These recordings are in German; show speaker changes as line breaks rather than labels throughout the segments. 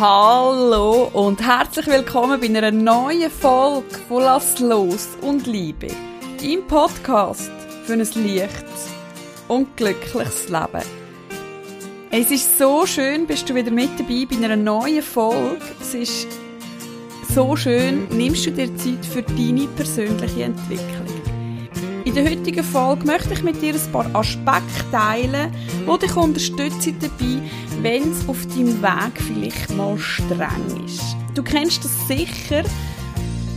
Hallo und herzlich willkommen bei einer neuen Folge von Lass los und Liebe. Im Podcast für ein leichtes und glückliches Leben. Es ist so schön, bist du wieder mit dabei bei einer neuen Folge. Es ist so schön, nimmst du dir Zeit für deine persönliche Entwicklung. In der heutigen Folge möchte ich mit dir ein paar Aspekte teilen, die dich unterstützen dabei, wenn es auf deinem Weg vielleicht mal streng ist. Du kennst das sicher,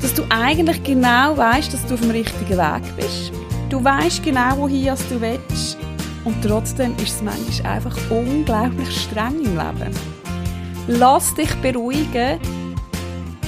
dass du eigentlich genau weißt, dass du auf dem richtigen Weg bist. Du weißt genau, wohin du willst. Und trotzdem ist es manchmal einfach unglaublich streng im Leben. Lass dich beruhigen,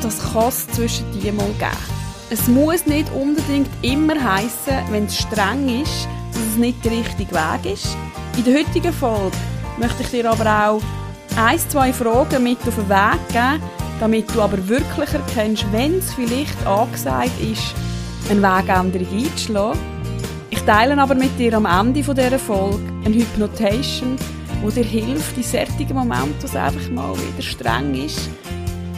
das kann es zwischen dir mal geben. Es muss nicht unbedingt immer heißen, wenn es streng ist, dass es nicht der richtige Weg ist. In der heutigen Folge möchte ich dir aber auch ein, zwei Fragen mit auf den Weg geben, damit du aber wirklich erkennst, wenn es vielleicht angesagt ist, eine Wegänderung einzuschlagen. Ich teile aber mit dir am Ende dieser Folge eine Hypnotation, die dir hilft, in solchen Momenten, wo es einfach mal wieder streng ist,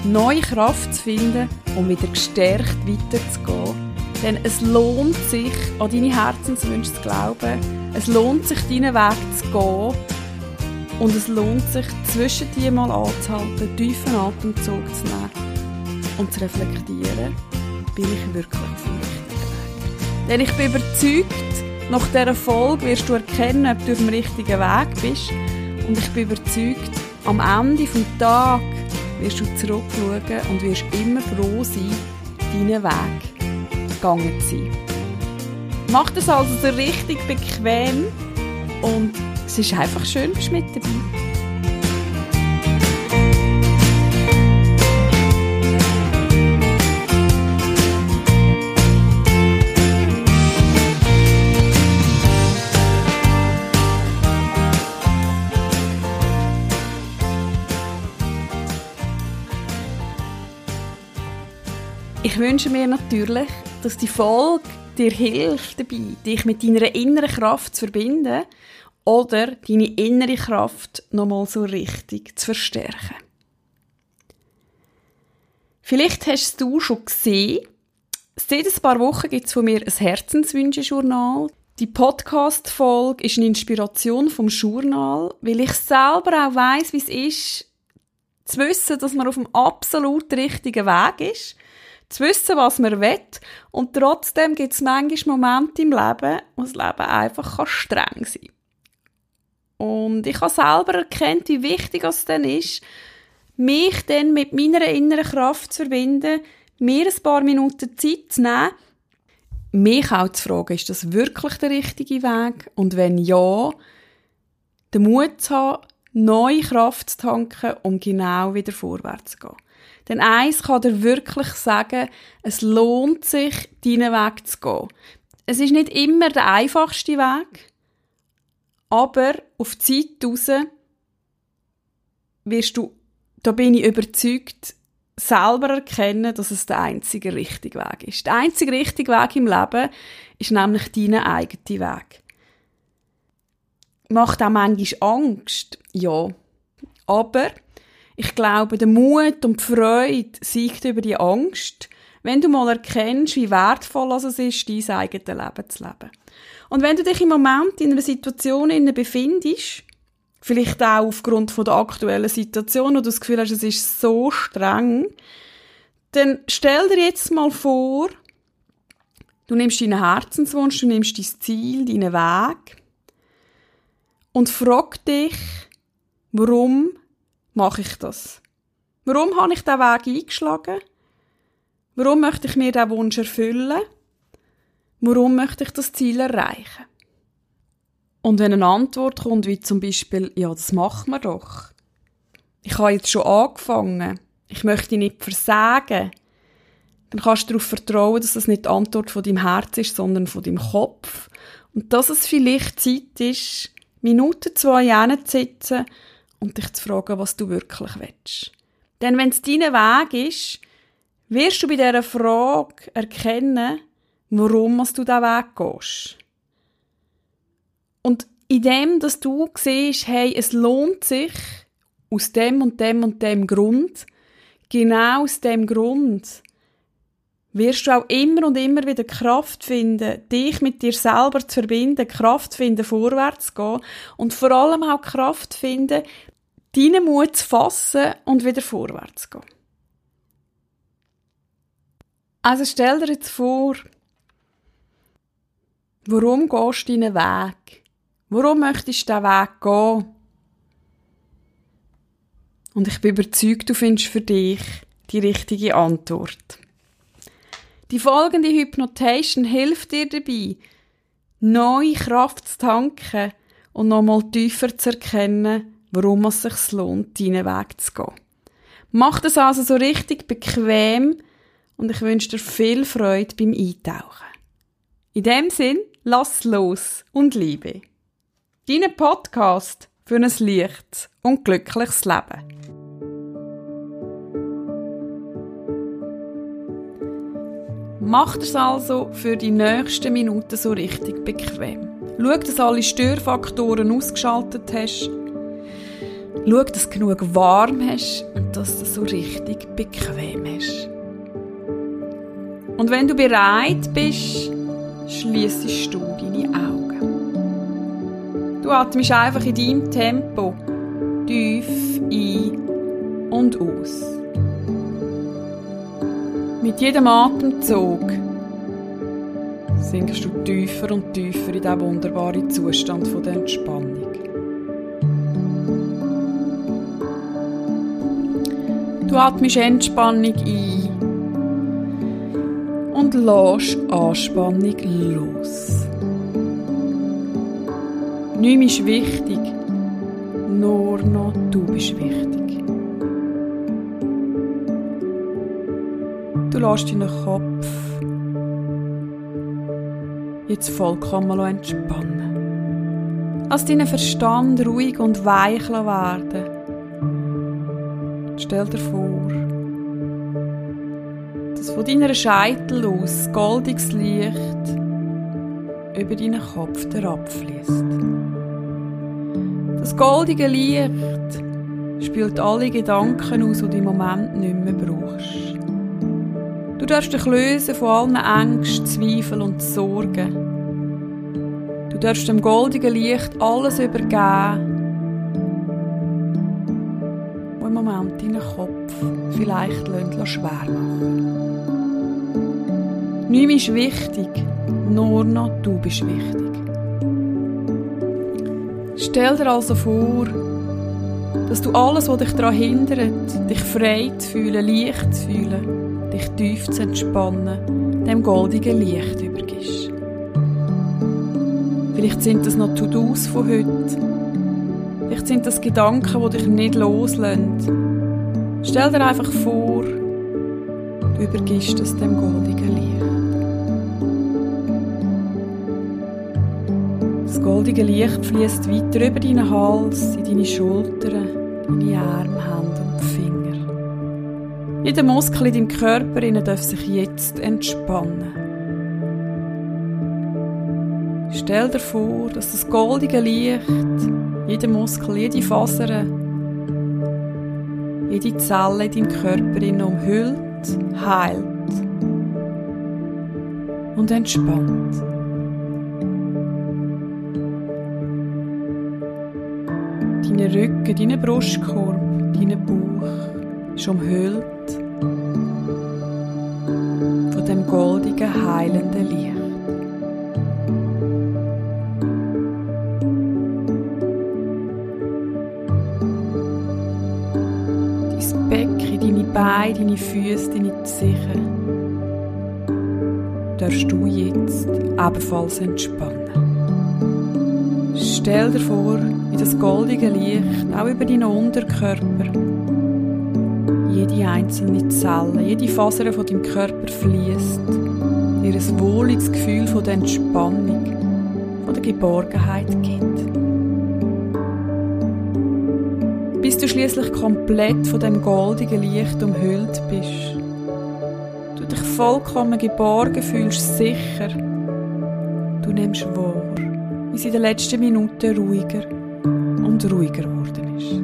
neue Kraft zu finden, um wieder gestärkt weiterzugehen. Denn es lohnt sich, an deine Herzenswünsche zu glauben. Es lohnt sich, deinen Weg zu gehen. Und es lohnt sich, zwischen dir mal anzuhalten, tiefen Atemzug zu nehmen und zu reflektieren, bin ich wirklich auf dem richtigen Weg. Denn ich bin überzeugt, nach dieser Folge wirst du erkennen, ob du auf dem richtigen Weg bist. Und ich bin überzeugt, am Ende des Tages wirst du zurückschauen und wirst immer froh sein, deinen Weg gegangen zu sein. Mach das also so richtig bequem und es ist einfach schön, bist mit dabei. Ich wünsche mir natürlich, dass die Folge dir hilft dabei, dich mit deiner inneren Kraft zu verbinden oder deine innere Kraft nochmal so richtig zu verstärken. Vielleicht hast du schon gesehen, seit ein paar Wochen gibt es von mir ein Herzenswünsche-Journal. Die Podcast-Folge ist eine Inspiration vom Journal, weil ich selber auch weiss, wie es ist, zu wissen, dass man auf dem absolut richtigen Weg ist – zu wissen, was man will. Und trotzdem gibt es manchmal Momente im Leben, wo das Leben einfach streng sein kann. Und ich habe selber erkannt, wie wichtig es dann ist, mich dann mit meiner inneren Kraft zu verbinden, mir ein paar Minuten Zeit zu nehmen, mich auch zu fragen, ist das wirklich der richtige Weg? Und wenn ja, den Mut zu haben, neue Kraft zu tanken, um genau wieder vorwärts zu gehen. Denn eins kann dir wirklich sagen, es lohnt sich, deinen Weg zu gehen. Es ist nicht immer der einfachste Weg, aber auf die Zeit raus wirst du, da bin ich überzeugt, selber erkennen, dass es der einzige richtige Weg ist. Der einzige richtige Weg im Leben ist nämlich dein eigener Weg. Macht auch manchmal Angst? Ja. Aber ich glaube, der Mut und die Freude siegt über die Angst, wenn du mal erkennst, wie wertvoll es ist, dein eigenes Leben zu leben. Und wenn du dich im Moment in einer Situation befindest, vielleicht auch aufgrund der aktuellen Situation, wo du das Gefühl hast, es ist so streng, dann stell dir jetzt mal vor, du nimmst deinen Herzenswunsch, du nimmst dein Ziel, deinen Weg und frag dich, warum mache ich das? Warum habe ich diesen Weg eingeschlagen? Warum möchte ich mir diesen Wunsch erfüllen? Warum möchte ich das Ziel erreichen? Und wenn eine Antwort kommt, wie zum Beispiel, ja, das machen wir doch. Ich habe jetzt schon angefangen. Ich möchte nicht versagen. Dann kannst du darauf vertrauen, dass das nicht die Antwort von deinem Herz ist, sondern von deinem Kopf. Und dass es vielleicht Zeit ist, Minuten, zwei hinzusitzen und dich zu fragen, was du wirklich willst. Denn wenn es dein Weg ist, wirst du bei dieser Frage erkennen, warum du diesen Weg gehst. Und in dem, dass du siehst, hey, es lohnt sich, aus dem und dem und dem Grund, genau aus dem Grund, wirst du auch immer und immer wieder Kraft finden, dich mit dir selber zu verbinden, Kraft finden, vorwärts zu gehen und vor allem auch Kraft finden, deinen Mut zu fassen und wieder vorwärts zu gehen. Also stell dir jetzt vor, warum gehst du deinen Weg? Warum möchtest du diesen Weg gehen? Und ich bin überzeugt, du findest für dich die richtige Antwort. Die folgende Hypnotation hilft dir dabei, neue Kraft zu tanken und nochmal tiefer zu erkennen, warum es sich lohnt, deinen Weg zu gehen. Mach das also so richtig bequem und ich wünsche dir viel Freude beim Eintauchen. In dem Sinn, lass los und liebe. Dein Podcast für ein leichtes und glückliches Leben. Mach es also für die nächsten Minuten so richtig bequem. Schau, dass alle Störfaktoren ausgeschaltet hast. Schau, dass du genug warm hast und dass du so richtig bequem hast. Und wenn du bereit bist, schließest du deine Augen. Du atmest einfach in deinem Tempo tief ein und aus. Mit jedem Atemzug sinkst du tiefer und tiefer in diesen wunderbaren Zustand der Entspannung. Du atmest Entspannung ein und lässt Anspannung los. Nichts ist wichtig, nur noch du bist wichtig. Du lässt deinen Kopf jetzt vollkommen entspannen. Lass deinen Verstand ruhig und weich werden. Stell dir vor, dass von deiner Scheitel aus goldiges Licht über deinen Kopf herabfließt. Das goldige Licht spült alle Gedanken aus, die du im Moment nicht mehr brauchst. Du darfst dich lösen von allen Ängsten, Zweifeln und Sorgen. Du darfst dem goldigen Licht alles übergeben, Moment deinen Kopf vielleicht schwer machen Nichts ist wichtig, nur noch du bist wichtig. Stell dir also vor, dass du alles, was dich daran hindert, dich frei zu fühlen, leicht zu fühlen, dich tief zu entspannen, dem goldigen Licht übergibst. Vielleicht sind das noch To-Dos von heute. Vielleicht sind das Gedanken, die dich nicht loslassen. Stell dir einfach vor, du übergibst das dem goldigen Licht. Das goldige Licht fließt weiter über deinen Hals, in deine Schultern, deine Arme, Hände und Finger. Jeder Muskel in deinem Körper darf sich jetzt entspannen. Stell dir vor, dass das goldige Licht jeden Muskel, jede Faser, jede Zelle in Körper umhüllt, heilt und entspannt. Deine Rücken, deine Brustkorb, dein Bauch ist umhüllt von dem goldigen, heilenden Licht. Beine, deine Füße, deine Zehen darfst du jetzt ebenfalls entspannen. Stell dir vor, wie das goldige Licht auch über deinen Unterkörper jede einzelne Zelle, jede Faser von deinem Körper fließt, dir ein wohliges Gefühl von der Entspannung, von der Geborgenheit gibt. schließlich komplett von dem goldigen Licht umhüllt bist. Du dich vollkommen geborgen fühlst, sicher. Du nimmst wahr, wie es in den letzten Minuten ruhiger und ruhiger geworden ist.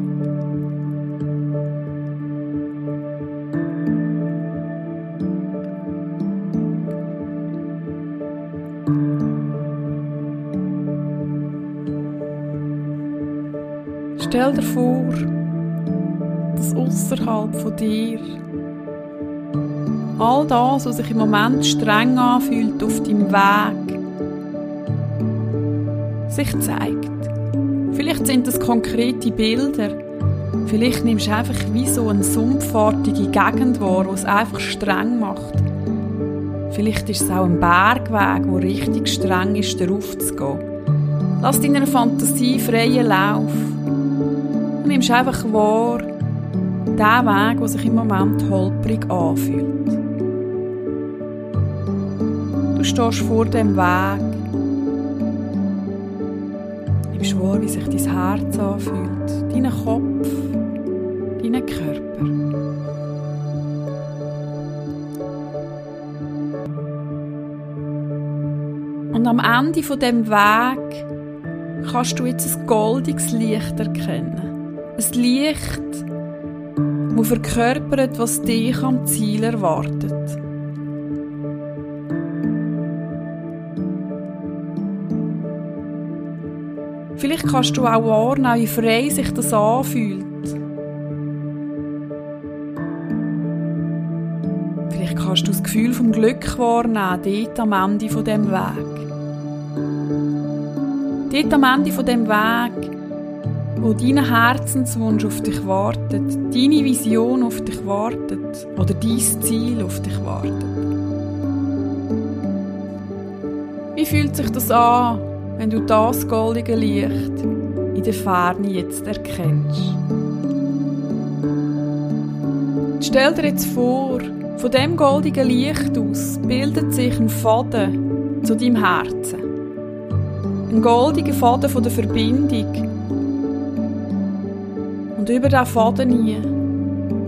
Stell dir vor, außerhalb von dir all das, was sich im Moment streng anfühlt auf deinem Weg, sich zeigt. Vielleicht sind das konkrete Bilder. Vielleicht nimmst du einfach wie so eine sumpfartige Gegend wahr, wo es einfach streng macht. Vielleicht ist es auch ein Bergweg, wo richtig streng ist, darauf zu gehen. Lass deiner Fantasie freien Lauf. Du nimmst einfach wahr, den Weg, der sich im Moment holprig anfühlt. Du stehst vor dem Weg nimmst wahr, wie sich dein Herz anfühlt, deinen Kopf, deinen Körper. Und am Ende von dem Weg kannst du jetzt ein goldiges Licht erkennen. Ein Licht, das verkörpert, was dich am Ziel erwartet. Vielleicht kannst du auch wahrnehmen, wie frei sich das anfühlt. Vielleicht kannst du das Gefühl vom Glück wahrnehmen, dort am Ende von dem Weg. Dort am Ende von dem Weg, wo dein Herzenswunsch auf dich wartet, deine Vision auf dich wartet oder dein Ziel auf dich wartet. Wie fühlt sich das an, wenn du das goldige Licht in der Ferne jetzt erkennst. Stell dir jetzt vor, von dem goldigen Licht aus bildet sich ein Faden zu deinem Herzen. Ein goldiger Faden von der Verbindung. Und über diesen Faden hier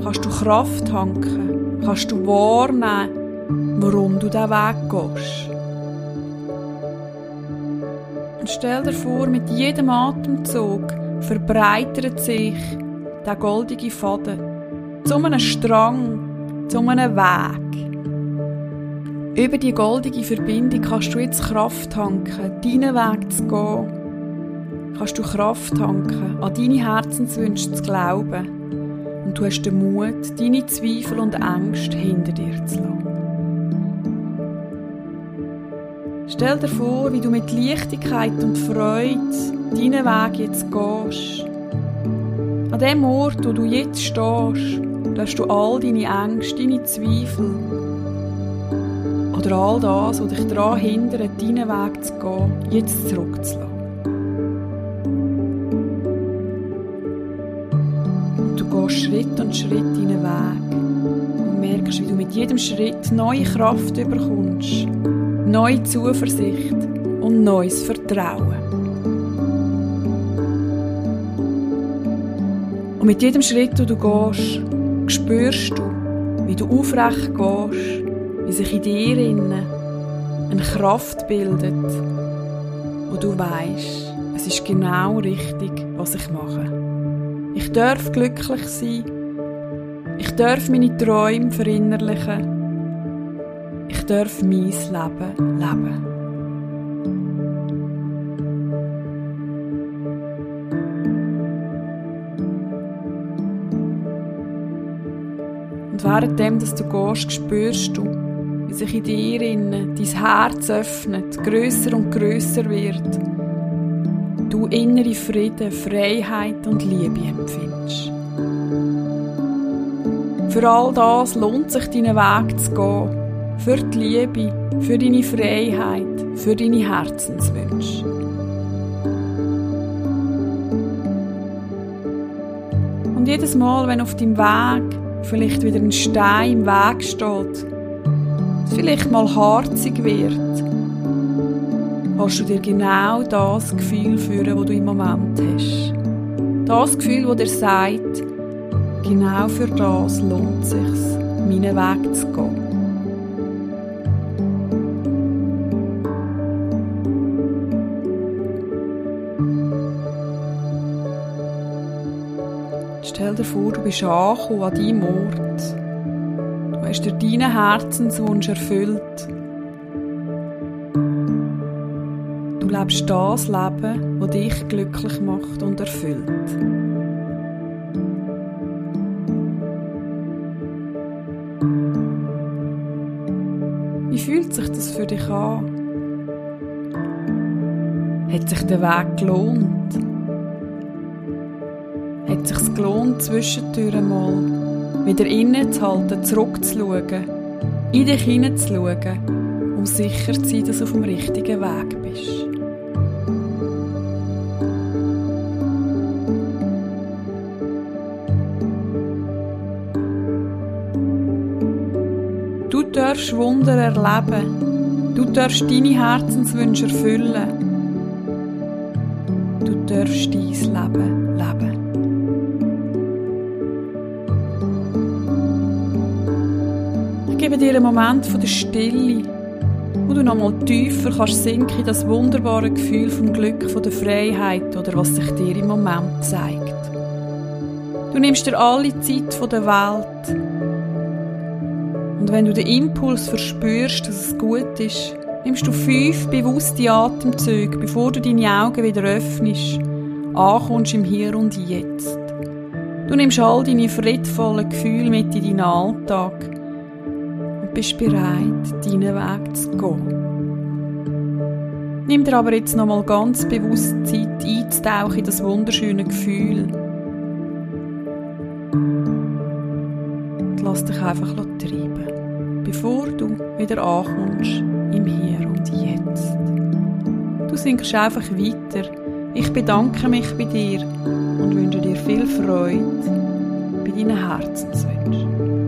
kannst du Kraft tanken, kannst du wahrnehmen, warum du diesen Weg gehst. Und stell dir vor, mit jedem Atemzug verbreitert sich der goldige Faden zu einem Strang, zu einem Weg. Über die goldige Verbindung kannst du jetzt Kraft tanken, deinen Weg zu gehen. Kannst du Kraft tanken, an deine Herzenswünsche zu glauben. Und du hast den Mut, deine Zweifel und Ängste hinter dir zu lassen. Stell dir vor, wie du mit Leichtigkeit und Freude deinen Weg jetzt gehst. An dem Ort, wo du jetzt stehst, darfst du all deine Ängste, deine Zweifel oder all das, was dich daran hindert, deinen Weg zu gehen, jetzt zurückzulassen. Schritt und Schritt deinen Weg und merkst, wie du mit jedem Schritt neue Kraft bekommst neue Zuversicht und neues Vertrauen. Und mit jedem Schritt, den du gehst, spürst du, wie du aufrecht gehst, wie sich in dir innen eine Kraft bildet, wo du weißt, es ist genau richtig, was ich mache. Ich darf glücklich sein. Ich darf meine Träume verinnerlichen darf mein Leben leben. Und währenddem, dass du gehst, spürst du, wie sich in dir innen dein Herz öffnet, grösser und grösser wird. Du innere Frieden, Freiheit und Liebe empfindest. Für all das lohnt sich deinen Weg zu gehen für die Liebe, für deine Freiheit, für deine Herzenswünsche. Und jedes Mal, wenn auf deinem Weg vielleicht wieder ein Stein im Weg steht, es vielleicht mal harzig wird, kannst du dir genau das Gefühl führen, das du im Moment hast. Das Gefühl, das dir sagt, genau für das lohnt es sich, meinen Weg zu gehen. Stell dir vor, du bist angekommen an deinem Ort. Du hast dir deinen Herzenswunsch erfüllt. lebst das Leben, das dich glücklich macht und erfüllt. Wie fühlt sich das für dich an? Hat sich der Weg gelohnt? Hat sich gelohnt, zwischendurch mal wieder innezuhalten, zurückzuschauen, in dich hineinzuschauen, um sicher zu sein, dass du auf dem richtigen Weg bist? Darfst Wunder erleben. Du darfst deine Herzenswünsche erfüllen. Du darfst dein Leben leben. Ich gebe dir einen Moment von der Stille, wo du nochmal tiefer kannst sinken in das wunderbare Gefühl vom Glück, von der Freiheit oder was sich dir im Moment zeigt. Du nimmst dir alle Zeit von der Welt und wenn du den Impuls verspürst, dass es gut ist, nimmst du fünf bewusste Atemzüge, bevor du deine Augen wieder öffnest, ankommst im Hier und Jetzt. Du nimmst all deine friedvollen Gefühle mit in deinen Alltag und bist bereit, deinen Weg zu gehen. Nimm dir aber jetzt nochmal ganz bewusst Zeit einzutauchen in das wunderschöne Gefühl. Und lass dich einfach treiben bevor du wieder ankommst im Hier und Jetzt. Du sinkst einfach weiter. Ich bedanke mich bei dir und wünsche dir viel Freude bei deinen Herzenswünschen.